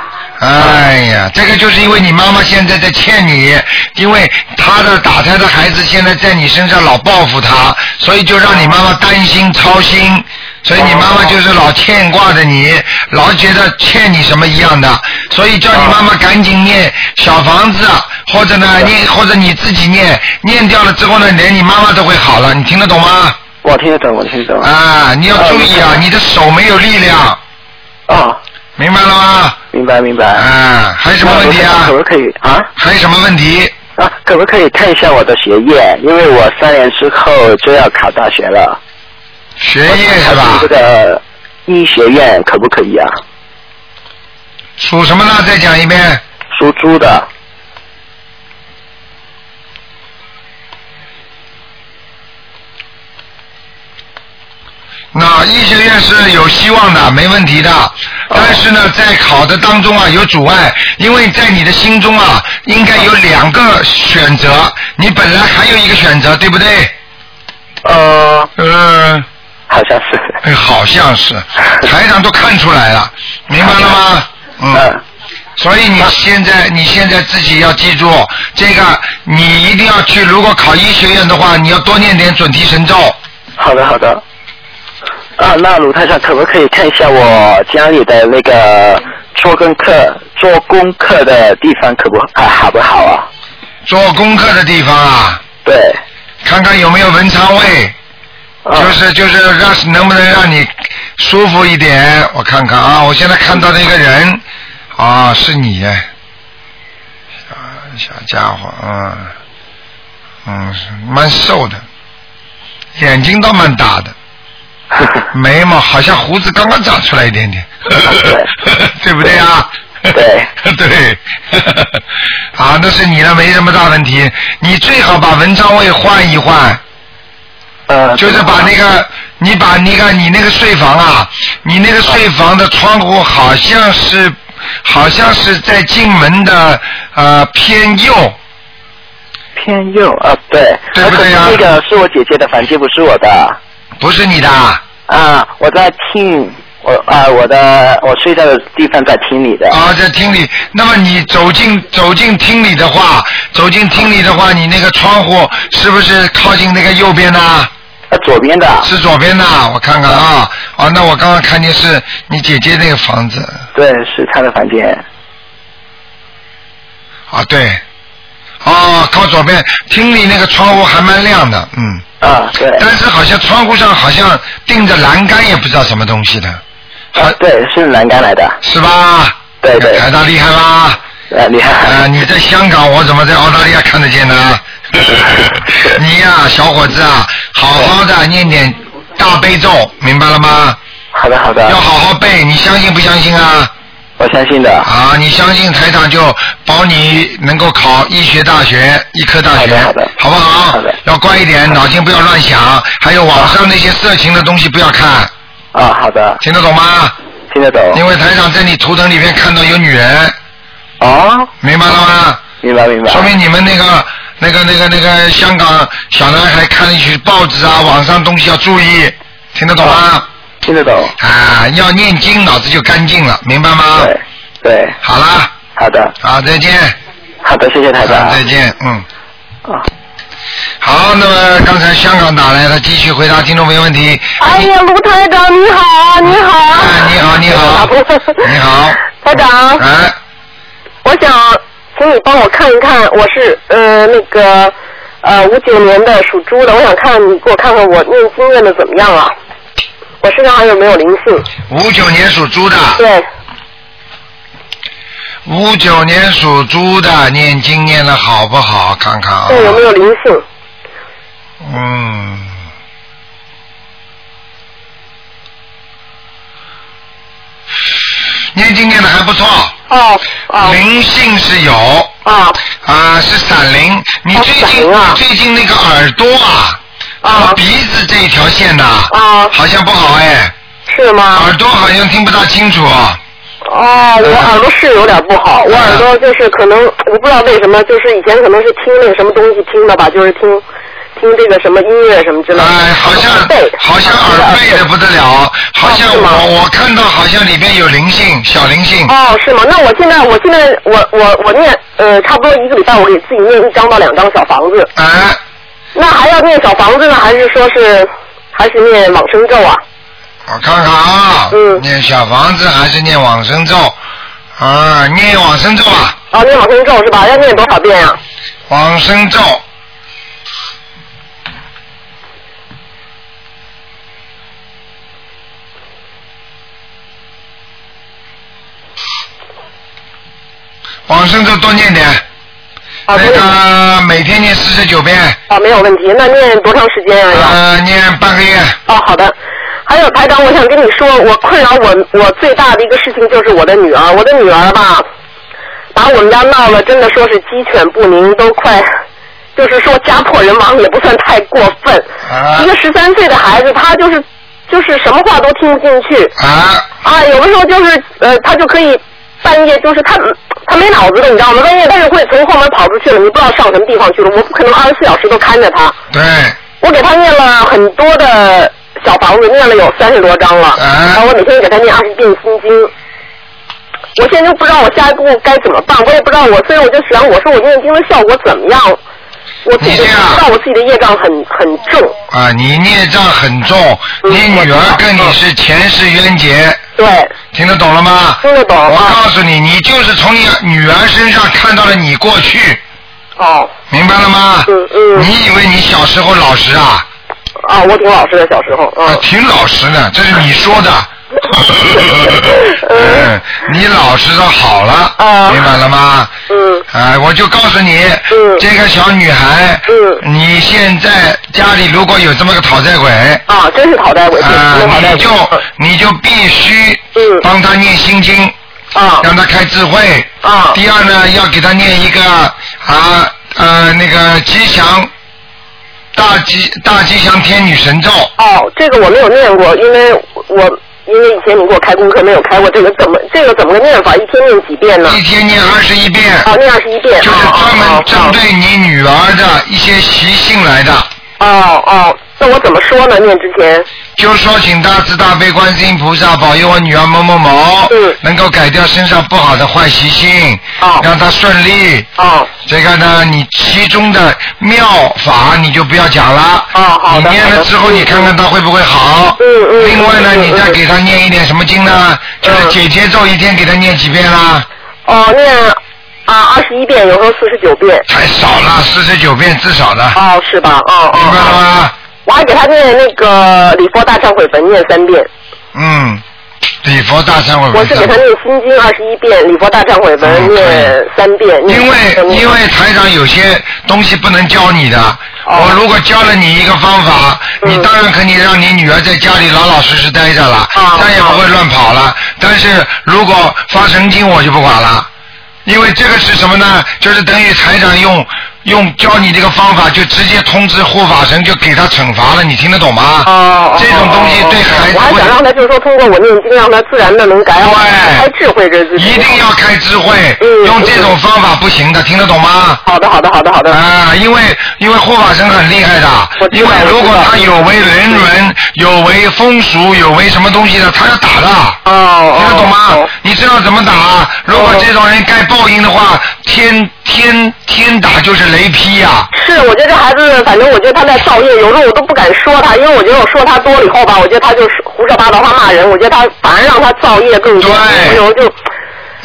哎呀，这个就是因为你妈妈现在在欠你，因为她的打胎的孩子现在在你身上老报复她，所以就让你妈妈担心操心，所以你妈妈就是老牵挂着你，老觉得欠你什么一样的，所以叫你妈妈赶紧念小房子，或者呢念或者你自己念，念掉了之后呢，连你妈妈都会好了，你听得懂吗？我听得懂，我听得懂。啊，你要注意啊，你的手没有力量。哦。明白了吗？明白明白。嗯，还有什么问题啊？可不可以啊？还有什么问题？啊，可不可以看一下我的学业？因为我三年之后就要考大学了。学业是吧？这个医学院可不可以啊？属什么呢？再讲一遍。属猪的。那医学院是有希望的，没问题的。但是呢，在考的当中啊，有阻碍，因为在你的心中啊，应该有两个选择，你本来还有一个选择，对不对？呃。嗯。好像是。哎，好像是，台长都看出来了，明白了吗？嗯。所以你现在，你现在自己要记住，这个你一定要去。如果考医学院的话，你要多念点准提神咒。好的，好的。啊，那卢太上可不可以看一下我家里的那个做功课、做功课的地方可不啊好不好啊？做功课的地方啊？对。看看有没有文昌位，就是就是让能不能让你舒服一点？我看看啊，我现在看到的一个人啊，是你，啊，小家伙，嗯嗯，蛮瘦的，眼睛倒蛮大的。[laughs] 眉毛好像胡子刚刚长出来一点点，[laughs] 对不对啊？对 [laughs] 对，啊，那是你的，没什么大问题。你最好把文昌位换一换，呃，就是把那个，你把那个你那个睡房啊，你那个睡房的窗户好像是，好像是在进门的呃偏右，偏右啊，对，对不对呀？那个是我姐姐的房间，不是我的。不是你的。啊，我在听我啊，我的我睡觉的地方在厅里的。啊，在厅里。那么你走进走进厅里的话，走进厅里的话，你那个窗户是不是靠近那个右边呢？啊，左边的。是左边的，我看看啊。啊，那我刚刚看见是你姐姐那个房子。对，是她的房间。啊，对。哦，靠左边，厅里那个窗户还蛮亮的，嗯。啊，对。但是好像窗户上好像钉着栏杆，也不知道什么东西的。啊，对，是栏杆来的。是吧？对对。台大厉害吧？啊，厉害。啊，你在香港，我怎么在澳大利亚看得见呢？[laughs] 你呀，小伙子啊，好好的念点大悲咒，明白了吗？好的好的。要好好背，你相信不相信啊？我相信的。啊，你相信台长就保你能够考医学大学、医科大学，好的好不好？好的要乖一点，脑筋不要乱想，还有网上那些色情的东西不要看，啊，好的，听得懂吗？听得懂。因为台长在你图腾里面看到有女人，哦，明白了吗？明白明白。说明你们那个、那个、那个、那个香港小男孩看一些报纸啊、网上东西要注意，听得懂吗？听得懂。啊，要念经，脑子就干净了，明白吗？对对。好啦，好的。好，再见。好的，谢谢台长。啊再见，嗯。啊。好，那么刚才香港打来的，继续回答听众朋友问题。哎呀，卢台长你好，你好。哎，你好，你好，你好。台长。哎。我想请你帮我看一看，我是呃那个呃五九年的属猪的，我想看你给我看看我念经念的怎么样啊？我身上还有没有灵性？五九年属猪的。对。五九年属猪的，念经念的好不好？看看啊。对，有没有灵性？嗯。念经念的还不错。哦哦。灵性是有。啊。啊，是闪灵。你最近、啊你最近那个耳朵啊，和鼻子这一条线呐，啊，好像不好哎。是吗？耳朵好像听不大清楚。哦，我耳朵是有点不好，我耳朵就是可能我不知道为什么，就是以前可能是听那个什么东西听的吧，就是听听这个什么音乐什么之类的。哎，好像好像耳背的不得了，好像我我看到好像里边有灵性，小灵性。哦，是吗？那我现在我现在我我我念呃差不多一个礼拜，我给自己念一张到两张小房子。哎。那还要念小房子呢，还是说是还是念往生咒啊？我看看啊，嗯念小房子还是念往生咒？啊，念往生咒啊。啊，念往生咒是吧？要念多少遍呀、往生咒。往生咒多念点。那个每天念四十九遍。啊，没有问题。那念多长时间呀、要呃，念半个月。哦，好的。还有台长，我想跟你说，我困扰我我最大的一个事情就是我的女儿，我的女儿吧，把我们家闹了，真的说是鸡犬不宁，都快，就是说家破人亡也不算太过分。啊一个十三岁的孩子，他就是就是什么话都听不进去。啊。啊，有的时候就是呃，他就可以半夜就是他他没脑子的，你知道吗？半夜他就会从后门跑出去了，你不知道上什么地方去了。我不可能二十四小时都看着他。对。我给他念了很多的小房子，念了有三十多章了。然后我每天给他念二十遍心经。我现在就不知道我下一步该怎么办，我也不知道我，所以我就想，我说我念经的效果怎么样？我自己知道我自己的业障很很重。啊，你孽障很重，你女儿跟你是前世冤结。对。听得懂了吗？听得懂。我告诉你，你就是从你女儿身上看到了你过去。哦。明白了吗？嗯嗯。你以为你小时候老实啊？啊，我挺老实的，小时候。啊，挺老实的，这是你说的。[laughs] 嗯，你老实的好了，明白了吗？嗯。哎，我就告诉你，这个小女孩，嗯你现在家里如果有这么个讨债鬼，啊，真是讨债鬼，啊，你就你就必须帮她念心经，啊，让她开智慧。啊。第二呢，要给她念一个啊呃那个吉祥大吉大吉祥天女神咒。哦，这个我没有念过，因为我因为以前你给我开功课没有开过这个，怎么这个怎么个念法？一天念几遍呢？一天念二十一遍。哦，念二十一遍。就是专门针对你女儿的一些习性来的。哦哦，那我怎么说呢？念之前。就说请大慈大悲观世音菩萨保佑我女儿某某某，能够改掉身上不好的坏习性，让她顺利。哦。这个呢，你其中的妙法你就不要讲了。哦，好你念了之后，你看看她会不会好。嗯嗯。另外呢，你再给她念一点什么经呢？就是姐姐咒，一天给她念几遍啦？哦，念啊二十一遍，有时候四十九遍。太少了，四十九遍至少的。哦，是吧？哦哦。明白了吗？我还给他念那个礼佛大忏悔文念三遍。嗯，礼佛大忏悔文。我是给他念心经二十一遍，礼佛大忏悔文念三遍。嗯因为因为台长有些东西不能教你的，哦我如果教了你一个方法，嗯你当然可以让你女儿在家里老老实实待着了，哦她也不会乱跑了。但是如果发神经，我就不管了。因为这个是什么呢？就是等于财长用用教你这个方法，就直接通知护法神，就给他惩罚了。你听得懂吗？哦，这种东西对孩子我还想让他就是说通过我念经，让他自然的能改好，开智慧这是。一定要开智慧，嗯用这种方法不行的，听得懂吗？好的，好的，好的，好的。啊，因为因为护法神很厉害的，因为如果他有违人伦、有违风俗、有违什么东西的，他要打的。哦。听得懂吗？你知道怎么打？如果这种人该报应的话，天天天打就是雷劈呀、是，我觉得这孩子，反正我觉得他在造业，有时候我都不敢说他，因为我觉得我说他多了以后吧，我觉得他就是胡说八道，他骂人，我觉得他反而让他造业更多，我有时候就。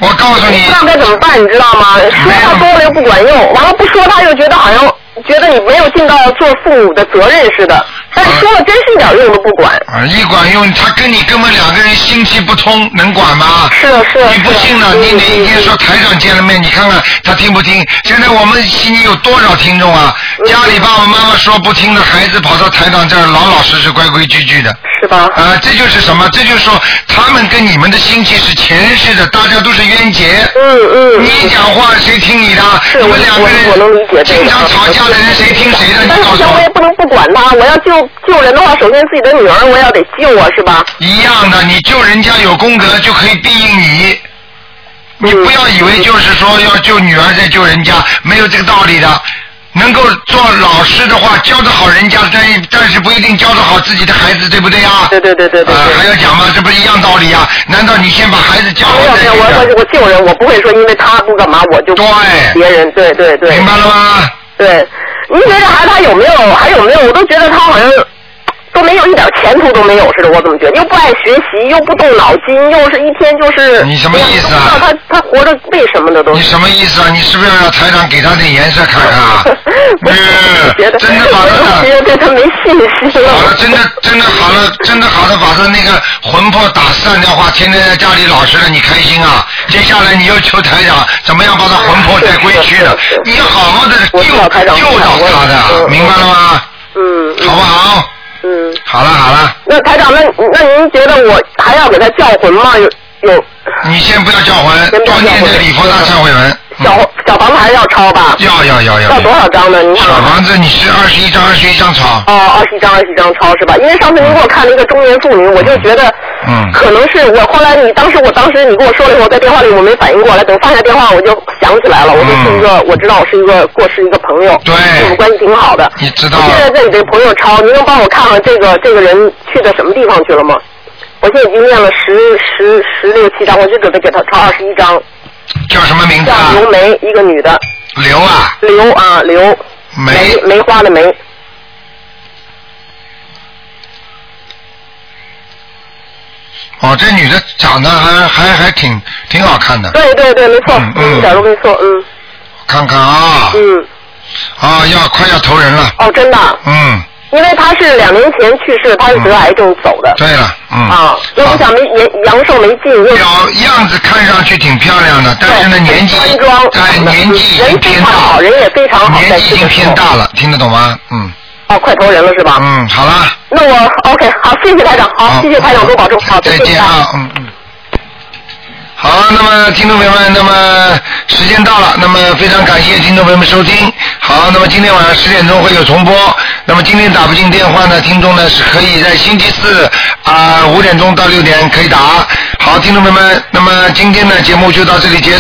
我告诉你，不知道该怎么办，你知道吗？说他多了又不管用，完了不说他又觉得好像觉得你没有尽到做父母的责任似的，[laughs] 但是说了真是一点用都不管。啊，一管用，他跟你根本两个人心气不通，能管吗？是是。你不信了，你哪一天说台长见了面，你看看他听不听？现在我们心里有多少听众啊？家里爸爸妈妈说不听的孩子跑到台长这儿，老老实实、规规矩矩的。是吧？啊，这就是什么？这就是说他们跟你们的心气是前世的，大家都是冤结。嗯嗯。你讲话谁听你的？你们两个人。经常吵架的人谁听谁的？你但是告诉我。我也不能不管他，我要救救人的话，首先自己的女儿我也要得救啊，是吧？一样的，你救人家有功德就可以庇应你。你不要以为就是说要救女儿再救人家，没有这个道理的。能够做老师的话，教得好人家，但但是不一定教得好自己的孩子，对不对呀？对对对对对。啊，还要讲吗？这不是一样道理呀？难道你先把孩子教好没有没有，我我我救人，我不会说因为他不干嘛我就对别人，对对对。明白了吗？对，您觉得孩子他有没有还有没有？我都觉得他好像都没有一点前途都没有似的，我怎么觉得？又不爱学习，又不动脑筋，又是一天就是。你什么意思啊不知道他他活着为什么的都。你什么意思啊？你是不是要让台长给他点颜色看看啊？[laughs] 嗯，真的把他对他没信心了。好了，真的真的好了，真的好了，把他那个魂魄打散的话，天天在家里老实了，你开心啊？接下来你又求台长怎么样把他魂魄带归去的？你要好好的救救到他的，明白了吗？嗯。好不好？嗯。好了好了，那台长，那那您觉得我还要给他叫魂吗？有有。你先不要叫魂，多念这礼佛大忏悔文。小小房子还是要抄吧？要要要要。要多少张呢？小房子你是二十一张，二十一张抄。哦，二十一张，二十一张抄是吧？因为上次您给我看了一个中年妇女，我就觉得，嗯，可能是我后来你当时我当时你跟我说了以后，在电话里我没反应过来，等放下电话我就想起来了，我就是一个、我知道我是一个过世一个朋友，对，我们关系挺好的。你知道。我现在在你这个朋友抄，您能帮我看看这个这个人去的什么地方去了吗？我现在已经念了十十十六七张，我就准备给他抄二十一张。叫什么名字啊？叫刘梅，一个女的。刘啊。刘啊，刘。梅。梅花的梅。哦，这女的长得还还还挺挺好看的。对对对，没错，嗯一点都没错，嗯。看看啊。嗯。啊，要快要投人了。哦，真的。嗯。因为他是两年前去世，他是得癌症走的。对了，嗯。啊，因为我想没年阳寿没尽，又表样子看上去挺漂亮的，但是呢年纪端庄，哎年纪已经偏大，人也非常好，年纪已经偏大了，听得懂吗？嗯。哦，快投人了是吧？嗯，好了。那我 OK，好，谢谢台长，好，谢谢台长多保重，好，再见啊，嗯嗯。好，那么听众朋友们，那么时间到了，那么非常感谢听众朋友们收听。好，那么今天晚上十点钟会有重播。那么今天打不进电话呢，听众呢是可以在星期四啊五、点钟到六点可以打。好，听众朋友们，那么今天的节目就到这里结束。